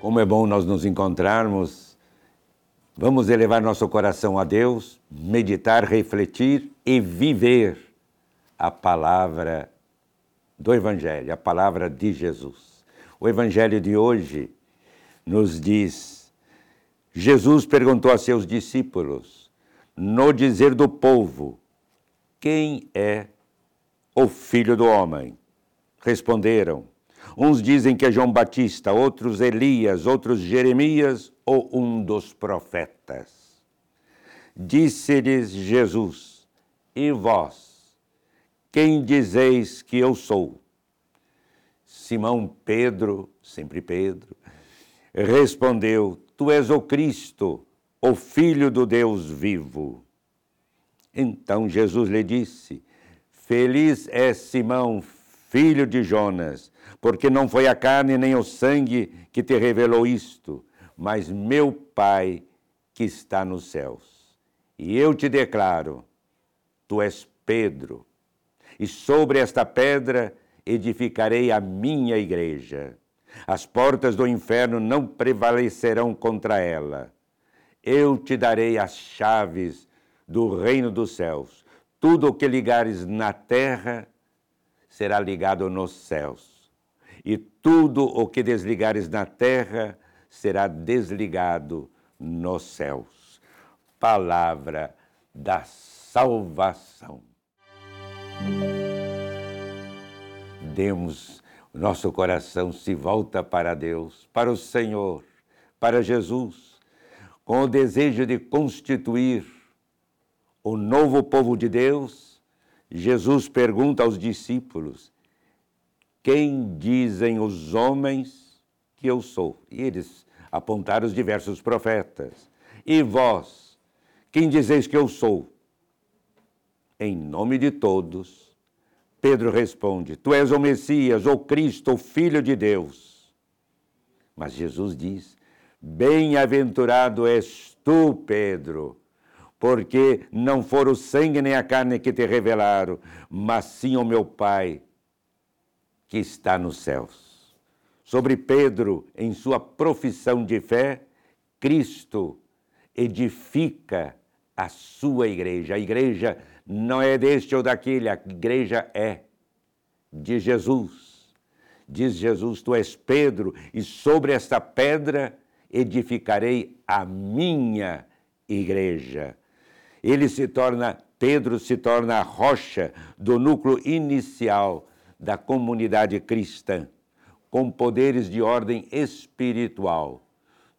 Como é bom nós nos encontrarmos. Vamos elevar nosso coração a Deus, meditar, refletir e viver a palavra do Evangelho, a palavra de Jesus. O Evangelho de hoje nos diz: Jesus perguntou a seus discípulos, no dizer do povo, quem é o filho do homem? Responderam: Uns dizem que é João Batista, outros Elias, outros Jeremias ou um dos profetas. Disse-lhes Jesus: E vós, quem dizeis que eu sou? Simão Pedro, sempre Pedro, respondeu: Tu és o Cristo, o Filho do Deus vivo. Então Jesus lhe disse: Feliz é Simão, filho de Jonas, porque não foi a carne nem o sangue que te revelou isto, mas meu Pai que está nos céus. E eu te declaro: tu és Pedro, e sobre esta pedra edificarei a minha igreja. As portas do inferno não prevalecerão contra ela. Eu te darei as chaves do reino dos céus. Tudo o que ligares na terra será ligado nos céus, e tudo o que desligares na terra será desligado nos céus. Palavra da salvação. Demos, nosso coração se volta para Deus, para o Senhor, para Jesus, com o desejo de constituir o novo povo de Deus Jesus pergunta aos discípulos: Quem dizem os homens que eu sou? E eles apontaram os diversos profetas. E vós, quem dizeis que eu sou? Em nome de todos, Pedro responde: Tu és o Messias, o Cristo, o Filho de Deus. Mas Jesus diz: Bem-aventurado és tu, Pedro porque não for o sangue nem a carne que te revelaram, mas sim o meu Pai que está nos céus. Sobre Pedro, em sua profissão de fé, Cristo edifica a sua igreja. A igreja não é deste ou daquele, a igreja é de Jesus. Diz Jesus: Tu és Pedro, e sobre esta pedra edificarei a minha igreja ele se torna, Pedro se torna a rocha do núcleo inicial da comunidade cristã, com poderes de ordem espiritual.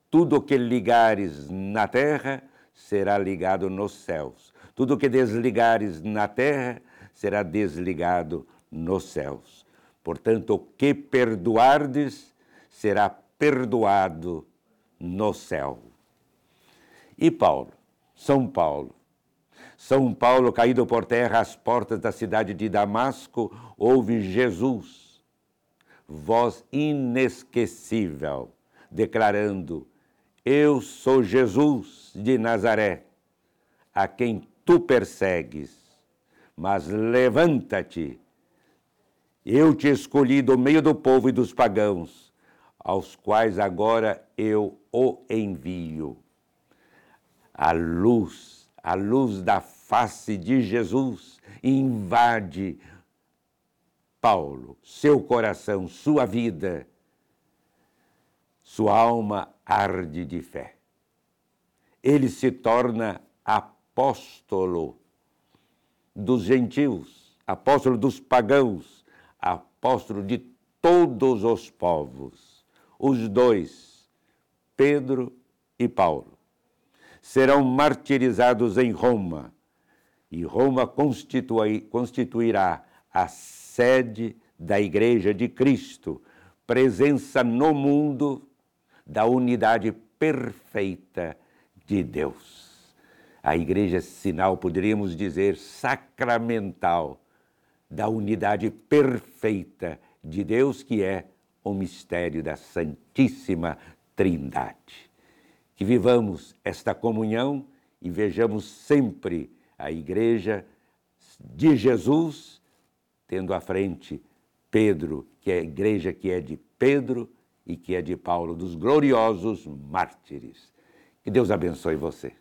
Tudo o que ligares na terra será ligado nos céus. Tudo o que desligares na terra será desligado nos céus. Portanto, o que perdoardes será perdoado no céu. E Paulo, São Paulo, são Paulo caído por terra às portas da cidade de Damasco, ouve Jesus, voz inesquecível, declarando: Eu sou Jesus de Nazaré, a quem tu persegues, mas levanta-te. Eu te escolhi do meio do povo e dos pagãos, aos quais agora eu o envio. A luz a luz da face de Jesus invade Paulo, seu coração, sua vida, sua alma arde de fé. Ele se torna apóstolo dos gentios, apóstolo dos pagãos, apóstolo de todos os povos. Os dois, Pedro e Paulo serão martirizados em Roma, e Roma constituirá a sede da Igreja de Cristo, presença no mundo da unidade perfeita de Deus. A igreja é sinal, poderíamos dizer, sacramental da unidade perfeita de Deus, que é o mistério da Santíssima Trindade que vivamos esta comunhão e vejamos sempre a Igreja de Jesus, tendo à frente Pedro, que é a igreja que é de Pedro e que é de Paulo dos gloriosos mártires. Que Deus abençoe você.